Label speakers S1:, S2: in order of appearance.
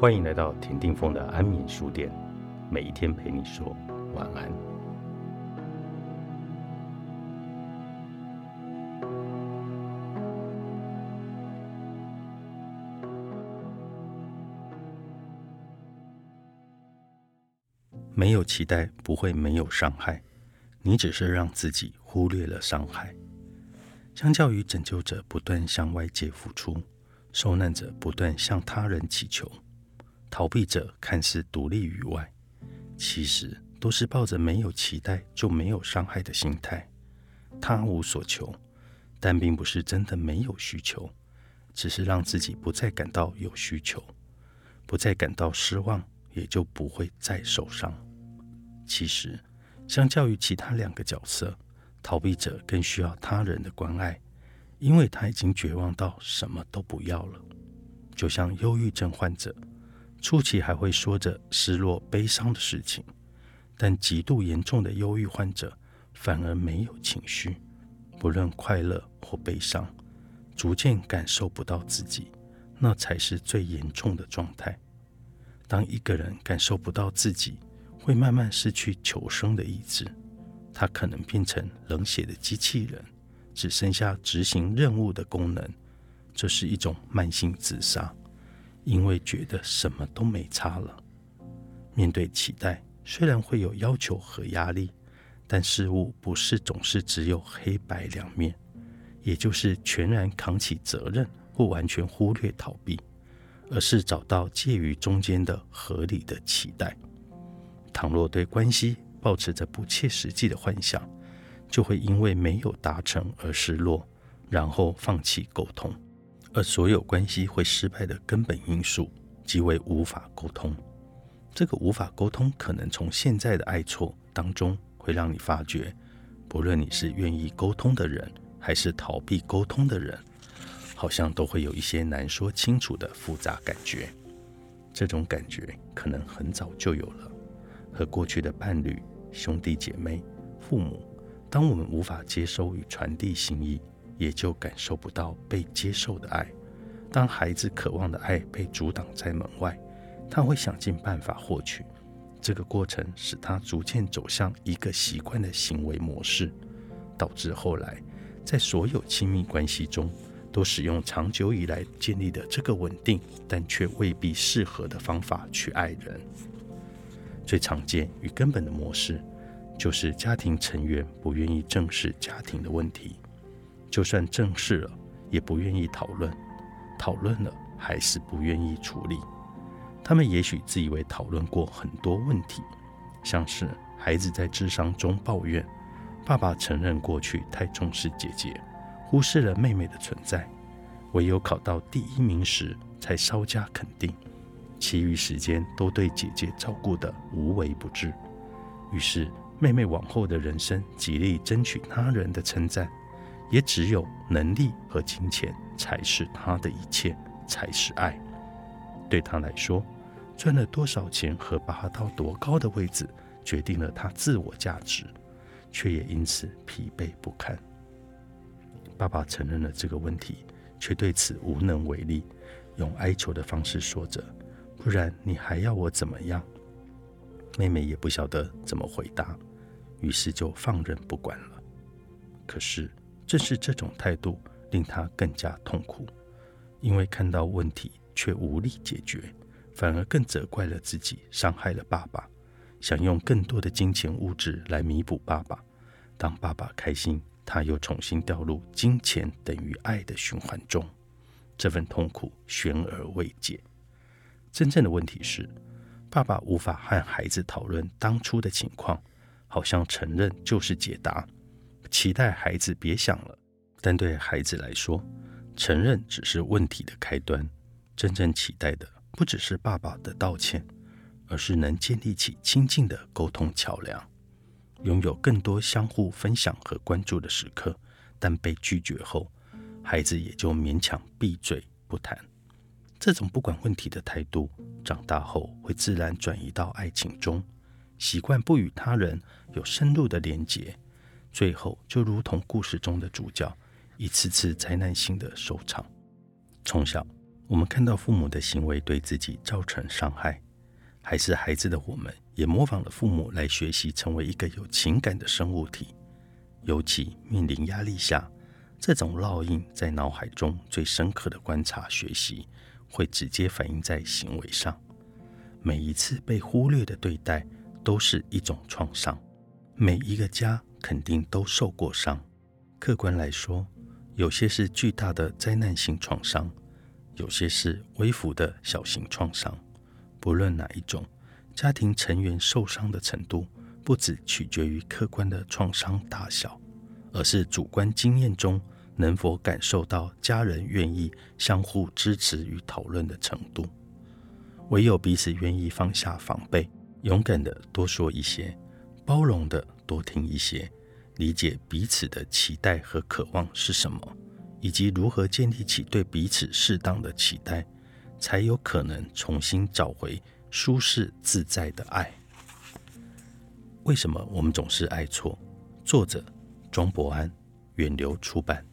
S1: 欢迎来到田定峰的安眠书店，每一天陪你说晚安。没有期待不会没有伤害，你只是让自己忽略了伤害。相较于拯救者不断向外界付出，受难者不断向他人祈求。逃避者看似独立于外，其实都是抱着没有期待就没有伤害的心态。他无所求，但并不是真的没有需求，只是让自己不再感到有需求，不再感到失望，也就不会再受伤。其实，相较于其他两个角色，逃避者更需要他人的关爱，因为他已经绝望到什么都不要了，就像忧郁症患者。初期还会说着失落、悲伤的事情，但极度严重的忧郁患者反而没有情绪，不论快乐或悲伤，逐渐感受不到自己，那才是最严重的状态。当一个人感受不到自己，会慢慢失去求生的意志，他可能变成冷血的机器人，只剩下执行任务的功能，这是一种慢性自杀。因为觉得什么都没差了。面对期待，虽然会有要求和压力，但事物不是总是只有黑白两面，也就是全然扛起责任或完全忽略逃避，而是找到介于中间的合理的期待。倘若对关系保持着不切实际的幻想，就会因为没有达成而失落，然后放弃沟通。而所有关系会失败的根本因素，即为无法沟通。这个无法沟通，可能从现在的爱错当中，会让你发觉，不论你是愿意沟通的人，还是逃避沟通的人，好像都会有一些难说清楚的复杂感觉。这种感觉可能很早就有了，和过去的伴侣、兄弟姐妹、父母，当我们无法接收与传递心意。也就感受不到被接受的爱。当孩子渴望的爱被阻挡在门外，他会想尽办法获取。这个过程使他逐渐走向一个习惯的行为模式，导致后来在所有亲密关系中都使用长久以来建立的这个稳定但却未必适合的方法去爱人。最常见与根本的模式，就是家庭成员不愿意正视家庭的问题。就算正视了，也不愿意讨论；讨论了，还是不愿意处理。他们也许自以为讨论过很多问题，像是孩子在智商中抱怨，爸爸承认过去太重视姐姐，忽视了妹妹的存在，唯有考到第一名时才稍加肯定，其余时间都对姐姐照顾得无微不至。于是，妹妹往后的人生极力争取他人的称赞。也只有能力和金钱才是他的一切，才是爱。对他来说，赚了多少钱和拔到多高的位置，决定了他自我价值，却也因此疲惫不堪。爸爸承认了这个问题，却对此无能为力，用哀求的方式说着：“不然你还要我怎么样？”妹妹也不晓得怎么回答，于是就放任不管了。可是。正是这种态度令他更加痛苦，因为看到问题却无力解决，反而更责怪了自己，伤害了爸爸，想用更多的金钱物质来弥补爸爸。当爸爸开心，他又重新掉入金钱等于爱的循环中，这份痛苦悬而未解。真正的问题是，爸爸无法和孩子讨论当初的情况，好像承认就是解答。期待孩子别想了，但对孩子来说，承认只是问题的开端。真正期待的不只是爸爸的道歉，而是能建立起亲近的沟通桥梁，拥有更多相互分享和关注的时刻。但被拒绝后，孩子也就勉强闭嘴不谈。这种不管问题的态度，长大后会自然转移到爱情中，习惯不与他人有深入的连结。最后，就如同故事中的主角，一次次灾难性的收场。从小，我们看到父母的行为对自己造成伤害，还是孩子的我们也模仿了父母来学习成为一个有情感的生物体？尤其面临压力下，这种烙印在脑海中最深刻的观察学习，会直接反映在行为上。每一次被忽略的对待，都是一种创伤。每一个家肯定都受过伤。客观来说，有些是巨大的灾难性创伤，有些是微幅的小型创伤。不论哪一种，家庭成员受伤的程度，不只取决于客观的创伤大小，而是主观经验中能否感受到家人愿意相互支持与讨论的程度。唯有彼此愿意放下防备，勇敢的多说一些，包容的多听一些，理解彼此的期待和渴望是什么，以及如何建立起对彼此适当的期待，才有可能重新找回舒适自在的爱。为什么我们总是爱错？作者：庄博安，远流出版。